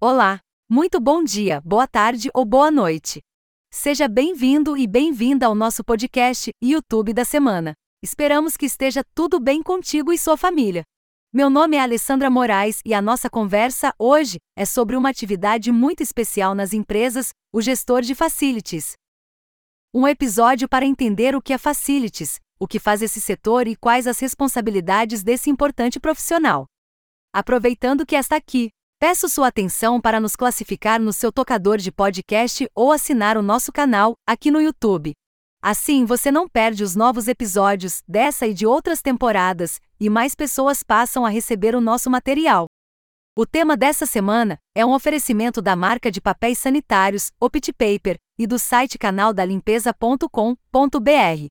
Olá, muito bom dia, boa tarde ou boa noite. Seja bem-vindo e bem-vinda ao nosso podcast YouTube da semana. Esperamos que esteja tudo bem contigo e sua família. Meu nome é Alessandra Moraes e a nossa conversa hoje é sobre uma atividade muito especial nas empresas, o gestor de facilities. Um episódio para entender o que é facilities, o que faz esse setor e quais as responsabilidades desse importante profissional. Aproveitando que está aqui, peço sua atenção para nos classificar no seu tocador de podcast ou assinar o nosso canal aqui no YouTube. Assim você não perde os novos episódios dessa e de outras temporadas, e mais pessoas passam a receber o nosso material. O tema dessa semana é um oferecimento da marca de papéis sanitários, Opti Paper, e do site canaldalimpeza.com.br.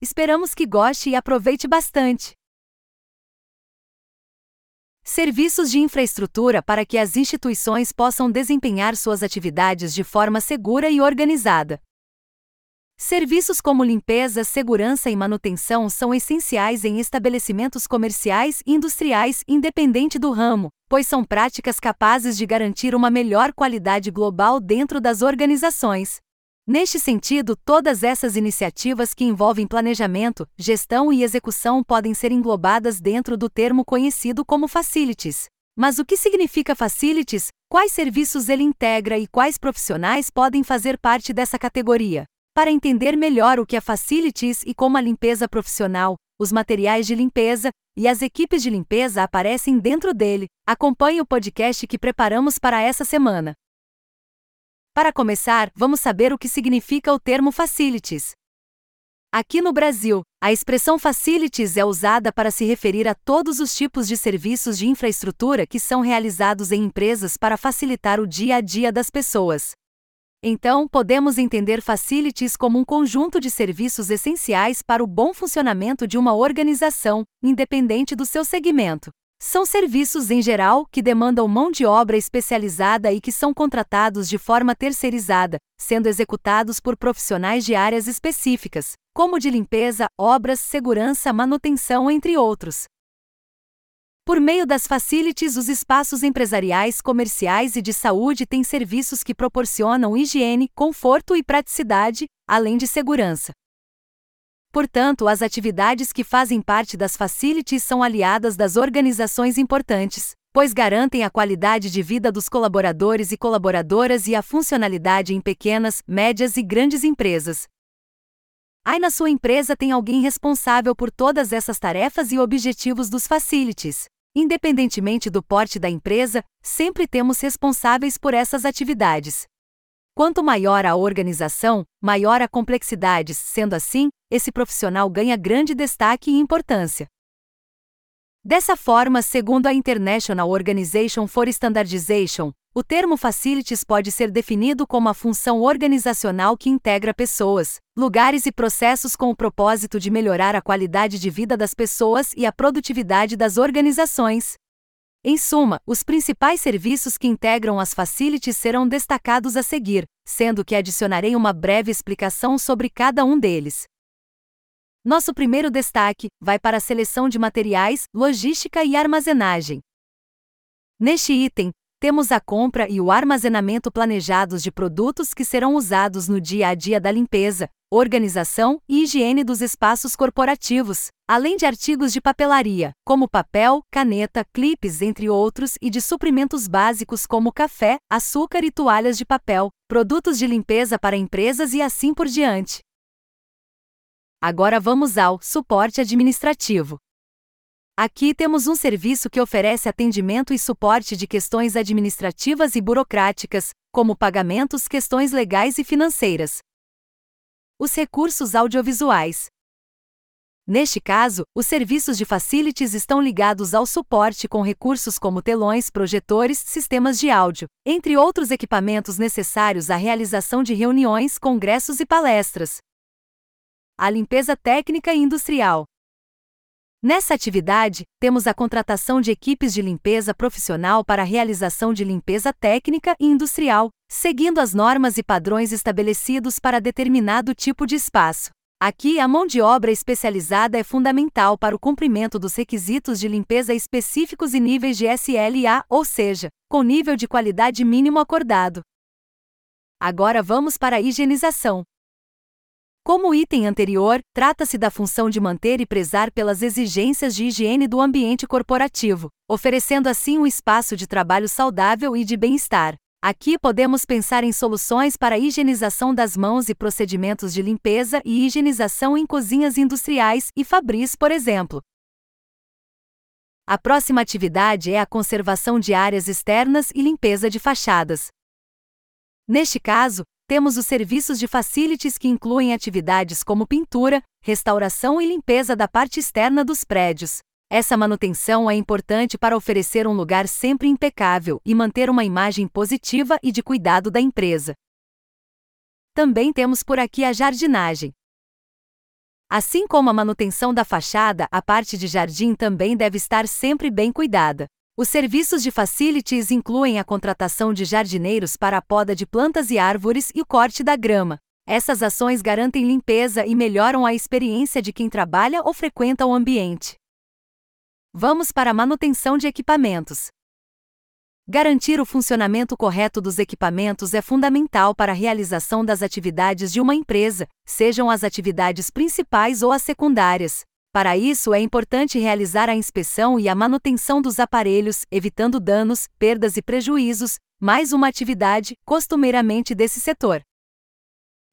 Esperamos que goste e aproveite bastante. Serviços de infraestrutura para que as instituições possam desempenhar suas atividades de forma segura e organizada. Serviços como limpeza, segurança e manutenção são essenciais em estabelecimentos comerciais e industriais, independente do ramo, pois são práticas capazes de garantir uma melhor qualidade global dentro das organizações. Neste sentido, todas essas iniciativas que envolvem planejamento, gestão e execução podem ser englobadas dentro do termo conhecido como facilities. Mas o que significa facilities? Quais serviços ele integra e quais profissionais podem fazer parte dessa categoria? Para entender melhor o que é facilities e como a limpeza profissional, os materiais de limpeza e as equipes de limpeza aparecem dentro dele, acompanhe o podcast que preparamos para essa semana. Para começar, vamos saber o que significa o termo facilities. Aqui no Brasil, a expressão facilities é usada para se referir a todos os tipos de serviços de infraestrutura que são realizados em empresas para facilitar o dia a dia das pessoas. Então, podemos entender facilities como um conjunto de serviços essenciais para o bom funcionamento de uma organização, independente do seu segmento. São serviços em geral que demandam mão de obra especializada e que são contratados de forma terceirizada, sendo executados por profissionais de áreas específicas, como de limpeza, obras, segurança, manutenção, entre outros. Por meio das facilities, os espaços empresariais, comerciais e de saúde têm serviços que proporcionam higiene, conforto e praticidade, além de segurança. Portanto, as atividades que fazem parte das facilities são aliadas das organizações importantes, pois garantem a qualidade de vida dos colaboradores e colaboradoras e a funcionalidade em pequenas, médias e grandes empresas. Aí na sua empresa tem alguém responsável por todas essas tarefas e objetivos dos facilities. Independentemente do porte da empresa, sempre temos responsáveis por essas atividades. Quanto maior a organização, maior a complexidade, sendo assim, esse profissional ganha grande destaque e importância. Dessa forma, segundo a International Organization for Standardization, o termo facilities pode ser definido como a função organizacional que integra pessoas, lugares e processos com o propósito de melhorar a qualidade de vida das pessoas e a produtividade das organizações. Em suma, os principais serviços que integram as facilities serão destacados a seguir, sendo que adicionarei uma breve explicação sobre cada um deles. Nosso primeiro destaque vai para a seleção de materiais, logística e armazenagem. Neste item, temos a compra e o armazenamento planejados de produtos que serão usados no dia a dia da limpeza, organização e higiene dos espaços corporativos, além de artigos de papelaria, como papel, caneta, clipes, entre outros, e de suprimentos básicos como café, açúcar e toalhas de papel, produtos de limpeza para empresas e assim por diante. Agora vamos ao suporte administrativo. Aqui temos um serviço que oferece atendimento e suporte de questões administrativas e burocráticas, como pagamentos, questões legais e financeiras, os recursos audiovisuais. Neste caso, os serviços de facilities estão ligados ao suporte com recursos como telões, projetores, sistemas de áudio, entre outros equipamentos necessários à realização de reuniões, congressos e palestras. A limpeza técnica e industrial. Nessa atividade, temos a contratação de equipes de limpeza profissional para a realização de limpeza técnica e industrial, seguindo as normas e padrões estabelecidos para determinado tipo de espaço. Aqui, a mão de obra especializada é fundamental para o cumprimento dos requisitos de limpeza específicos e níveis de SLA, ou seja, com nível de qualidade mínimo acordado. Agora vamos para a higienização. Como o item anterior, trata-se da função de manter e prezar pelas exigências de higiene do ambiente corporativo, oferecendo assim um espaço de trabalho saudável e de bem-estar. Aqui podemos pensar em soluções para a higienização das mãos e procedimentos de limpeza e higienização em cozinhas industriais e fabris, por exemplo. A próxima atividade é a conservação de áreas externas e limpeza de fachadas. Neste caso, temos os serviços de facilities que incluem atividades como pintura, restauração e limpeza da parte externa dos prédios. Essa manutenção é importante para oferecer um lugar sempre impecável e manter uma imagem positiva e de cuidado da empresa. Também temos por aqui a jardinagem. Assim como a manutenção da fachada, a parte de jardim também deve estar sempre bem cuidada. Os serviços de facilities incluem a contratação de jardineiros para a poda de plantas e árvores e o corte da grama. Essas ações garantem limpeza e melhoram a experiência de quem trabalha ou frequenta o ambiente. Vamos para a manutenção de equipamentos. Garantir o funcionamento correto dos equipamentos é fundamental para a realização das atividades de uma empresa, sejam as atividades principais ou as secundárias. Para isso, é importante realizar a inspeção e a manutenção dos aparelhos, evitando danos, perdas e prejuízos, mais uma atividade, costumeiramente desse setor.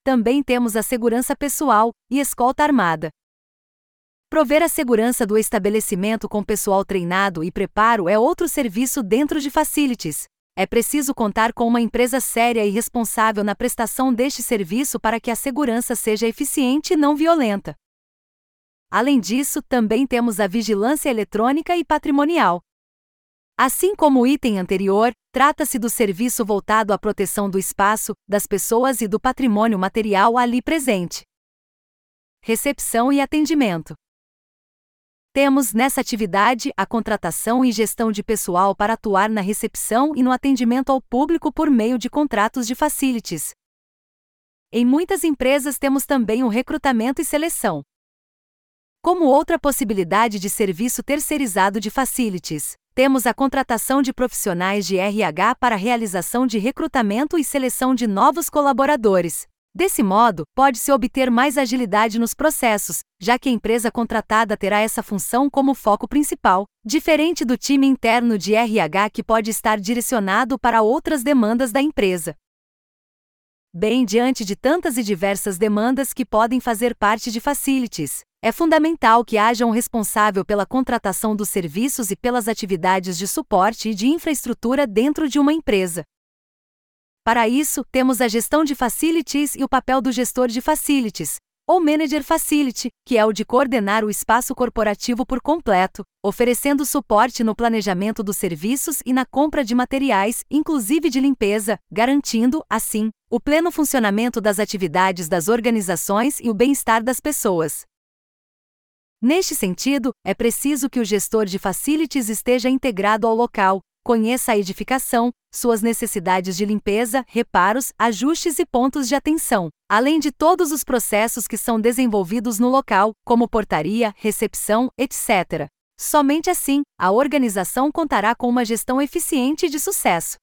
Também temos a segurança pessoal e escolta armada. Prover a segurança do estabelecimento com pessoal treinado e preparo é outro serviço dentro de Facilities. É preciso contar com uma empresa séria e responsável na prestação deste serviço para que a segurança seja eficiente e não violenta. Além disso, também temos a vigilância eletrônica e patrimonial. Assim como o item anterior, trata-se do serviço voltado à proteção do espaço, das pessoas e do patrimônio material ali presente. Recepção e atendimento. Temos nessa atividade a contratação e gestão de pessoal para atuar na recepção e no atendimento ao público por meio de contratos de facilities. Em muitas empresas temos também o recrutamento e seleção. Como outra possibilidade de serviço terceirizado de facilities, temos a contratação de profissionais de RH para realização de recrutamento e seleção de novos colaboradores, Desse modo, pode-se obter mais agilidade nos processos, já que a empresa contratada terá essa função como foco principal, diferente do time interno de RH que pode estar direcionado para outras demandas da empresa. Bem, diante de tantas e diversas demandas que podem fazer parte de facilities, é fundamental que haja um responsável pela contratação dos serviços e pelas atividades de suporte e de infraestrutura dentro de uma empresa. Para isso, temos a gestão de facilities e o papel do gestor de facilities, ou Manager Facility, que é o de coordenar o espaço corporativo por completo, oferecendo suporte no planejamento dos serviços e na compra de materiais, inclusive de limpeza, garantindo, assim, o pleno funcionamento das atividades das organizações e o bem-estar das pessoas. Neste sentido, é preciso que o gestor de facilities esteja integrado ao local, Conheça a edificação, suas necessidades de limpeza, reparos, ajustes e pontos de atenção, além de todos os processos que são desenvolvidos no local, como portaria, recepção, etc. Somente assim, a organização contará com uma gestão eficiente de sucesso.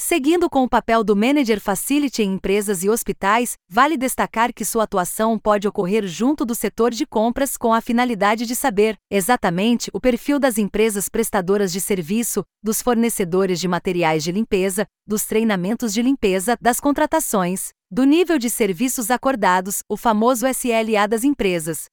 Seguindo com o papel do Manager Facility em empresas e hospitais, vale destacar que sua atuação pode ocorrer junto do setor de compras com a finalidade de saber, exatamente, o perfil das empresas prestadoras de serviço, dos fornecedores de materiais de limpeza, dos treinamentos de limpeza, das contratações, do nível de serviços acordados, o famoso SLA das empresas,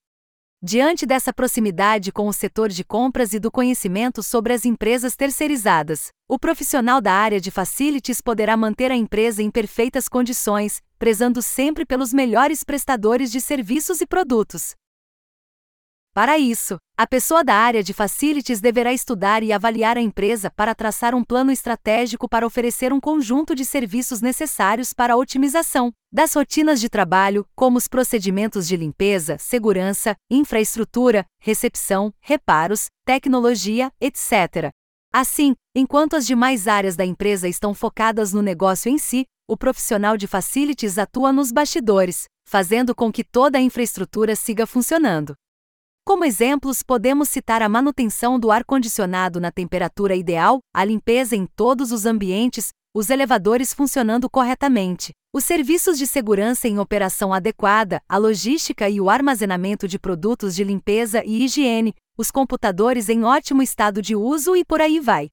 Diante dessa proximidade com o setor de compras e do conhecimento sobre as empresas terceirizadas, o profissional da área de facilities poderá manter a empresa em perfeitas condições, prezando sempre pelos melhores prestadores de serviços e produtos. Para isso, a pessoa da área de facilities deverá estudar e avaliar a empresa para traçar um plano estratégico para oferecer um conjunto de serviços necessários para a otimização das rotinas de trabalho, como os procedimentos de limpeza, segurança, infraestrutura, recepção, reparos, tecnologia, etc. Assim, enquanto as demais áreas da empresa estão focadas no negócio em si, o profissional de facilities atua nos bastidores, fazendo com que toda a infraestrutura siga funcionando. Como exemplos, podemos citar a manutenção do ar-condicionado na temperatura ideal, a limpeza em todos os ambientes, os elevadores funcionando corretamente, os serviços de segurança em operação adequada, a logística e o armazenamento de produtos de limpeza e higiene, os computadores em ótimo estado de uso e por aí vai.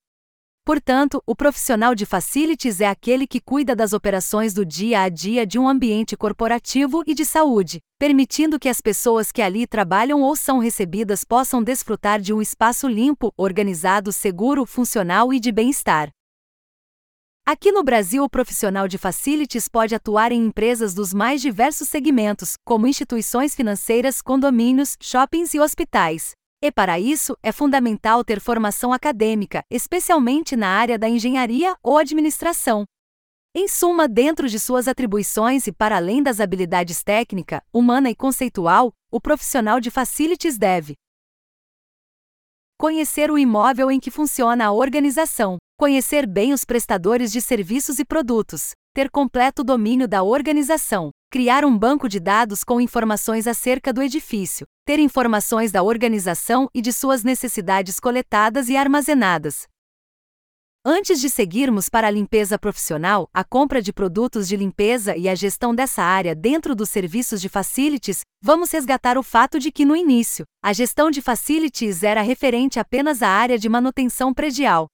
Portanto, o profissional de facilities é aquele que cuida das operações do dia a dia de um ambiente corporativo e de saúde, permitindo que as pessoas que ali trabalham ou são recebidas possam desfrutar de um espaço limpo, organizado, seguro, funcional e de bem-estar. Aqui no Brasil, o profissional de facilities pode atuar em empresas dos mais diversos segmentos, como instituições financeiras, condomínios, shoppings e hospitais. E para isso, é fundamental ter formação acadêmica, especialmente na área da engenharia ou administração. Em suma, dentro de suas atribuições e para além das habilidades técnica, humana e conceitual, o profissional de facilities deve conhecer o imóvel em que funciona a organização, conhecer bem os prestadores de serviços e produtos, ter completo domínio da organização, criar um banco de dados com informações acerca do edifício, ter informações da organização e de suas necessidades coletadas e armazenadas. Antes de seguirmos para a limpeza profissional, a compra de produtos de limpeza e a gestão dessa área dentro dos serviços de facilities, vamos resgatar o fato de que no início, a gestão de facilities era referente apenas à área de manutenção predial,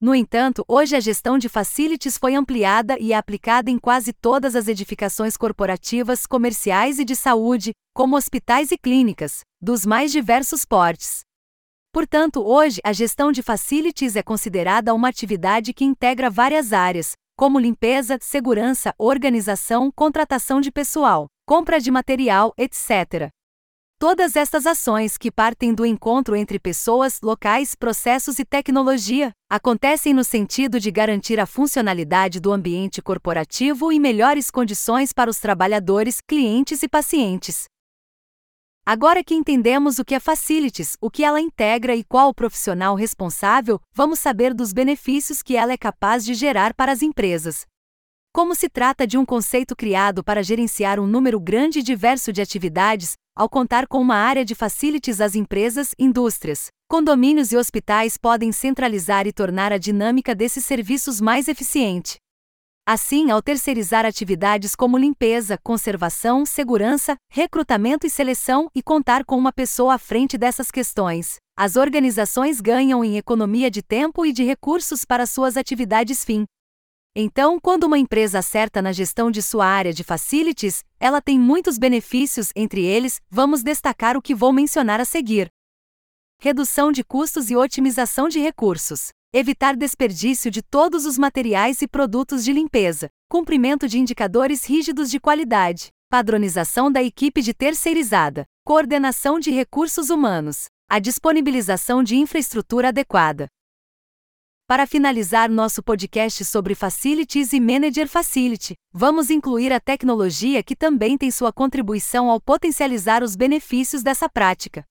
no entanto, hoje a gestão de facilities foi ampliada e é aplicada em quase todas as edificações corporativas, comerciais e de saúde, como hospitais e clínicas, dos mais diversos portes. Portanto, hoje a gestão de facilities é considerada uma atividade que integra várias áreas, como limpeza, segurança, organização, contratação de pessoal, compra de material, etc. Todas estas ações que partem do encontro entre pessoas, locais, processos e tecnologia acontecem no sentido de garantir a funcionalidade do ambiente corporativo e melhores condições para os trabalhadores, clientes e pacientes. Agora que entendemos o que é Facilities, o que ela integra e qual o profissional responsável, vamos saber dos benefícios que ela é capaz de gerar para as empresas. Como se trata de um conceito criado para gerenciar um número grande e diverso de atividades, ao contar com uma área de facilities, as empresas, indústrias, condomínios e hospitais podem centralizar e tornar a dinâmica desses serviços mais eficiente. Assim, ao terceirizar atividades como limpeza, conservação, segurança, recrutamento e seleção e contar com uma pessoa à frente dessas questões, as organizações ganham em economia de tempo e de recursos para suas atividades fim, então, quando uma empresa acerta na gestão de sua área de facilities, ela tem muitos benefícios, entre eles, vamos destacar o que vou mencionar a seguir: redução de custos e otimização de recursos, evitar desperdício de todos os materiais e produtos de limpeza, cumprimento de indicadores rígidos de qualidade, padronização da equipe de terceirizada, coordenação de recursos humanos, a disponibilização de infraestrutura adequada, para finalizar nosso podcast sobre Facilities e Manager Facility, vamos incluir a tecnologia que também tem sua contribuição ao potencializar os benefícios dessa prática.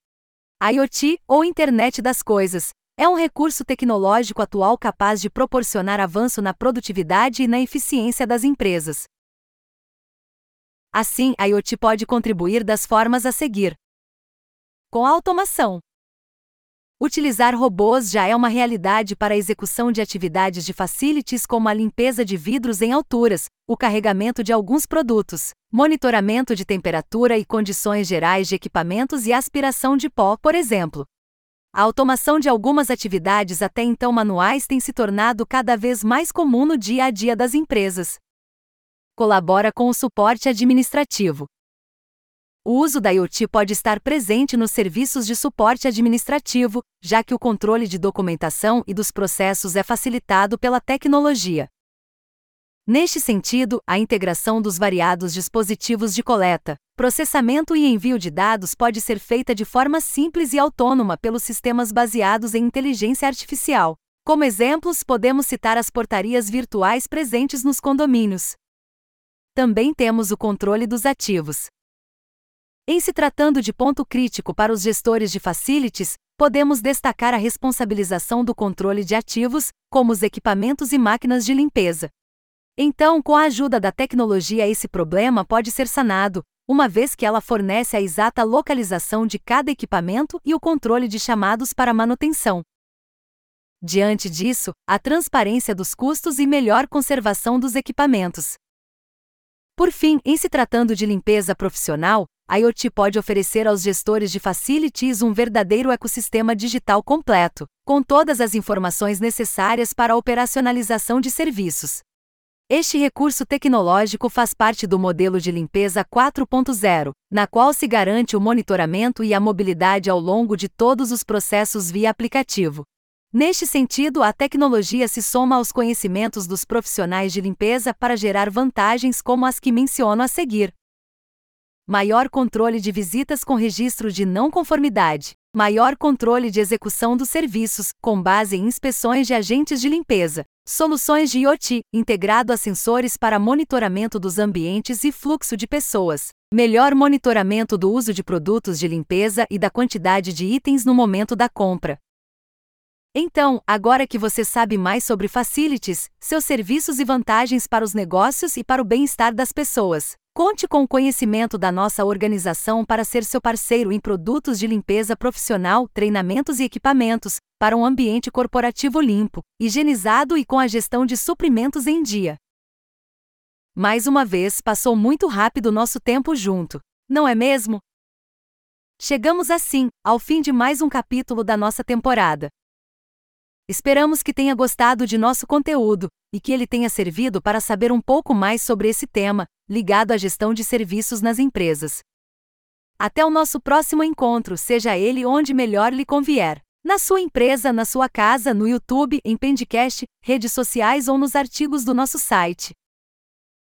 IoT, ou Internet das Coisas, é um recurso tecnológico atual capaz de proporcionar avanço na produtividade e na eficiência das empresas. Assim, a IoT pode contribuir das formas a seguir: com a automação, Utilizar robôs já é uma realidade para a execução de atividades de facilities como a limpeza de vidros em alturas, o carregamento de alguns produtos, monitoramento de temperatura e condições gerais de equipamentos e aspiração de pó, por exemplo. A automação de algumas atividades até então manuais tem se tornado cada vez mais comum no dia a dia das empresas. Colabora com o suporte administrativo. O uso da IoT pode estar presente nos serviços de suporte administrativo, já que o controle de documentação e dos processos é facilitado pela tecnologia. Neste sentido, a integração dos variados dispositivos de coleta, processamento e envio de dados pode ser feita de forma simples e autônoma pelos sistemas baseados em inteligência artificial. Como exemplos, podemos citar as portarias virtuais presentes nos condomínios. Também temos o controle dos ativos. Em se tratando de ponto crítico para os gestores de facilities, podemos destacar a responsabilização do controle de ativos, como os equipamentos e máquinas de limpeza. Então, com a ajuda da tecnologia, esse problema pode ser sanado, uma vez que ela fornece a exata localização de cada equipamento e o controle de chamados para manutenção. Diante disso, a transparência dos custos e melhor conservação dos equipamentos. Por fim, em se tratando de limpeza profissional, IoT pode oferecer aos gestores de facilities um verdadeiro ecossistema digital completo, com todas as informações necessárias para a operacionalização de serviços. Este recurso tecnológico faz parte do modelo de limpeza 4.0, na qual se garante o monitoramento e a mobilidade ao longo de todos os processos via aplicativo, Neste sentido, a tecnologia se soma aos conhecimentos dos profissionais de limpeza para gerar vantagens como as que menciono a seguir. Maior controle de visitas com registro de não conformidade. Maior controle de execução dos serviços, com base em inspeções de agentes de limpeza. Soluções de IoT, integrado a sensores para monitoramento dos ambientes e fluxo de pessoas. Melhor monitoramento do uso de produtos de limpeza e da quantidade de itens no momento da compra. Então, agora que você sabe mais sobre facilities, seus serviços e vantagens para os negócios e para o bem-estar das pessoas, conte com o conhecimento da nossa organização para ser seu parceiro em produtos de limpeza profissional, treinamentos e equipamentos, para um ambiente corporativo limpo, higienizado e com a gestão de suprimentos em dia. Mais uma vez, passou muito rápido nosso tempo junto, não é mesmo? Chegamos assim, ao fim de mais um capítulo da nossa temporada. Esperamos que tenha gostado de nosso conteúdo e que ele tenha servido para saber um pouco mais sobre esse tema, ligado à gestão de serviços nas empresas. Até o nosso próximo encontro, seja ele onde melhor lhe convier. Na sua empresa, na sua casa, no YouTube, em Pendcast, redes sociais ou nos artigos do nosso site.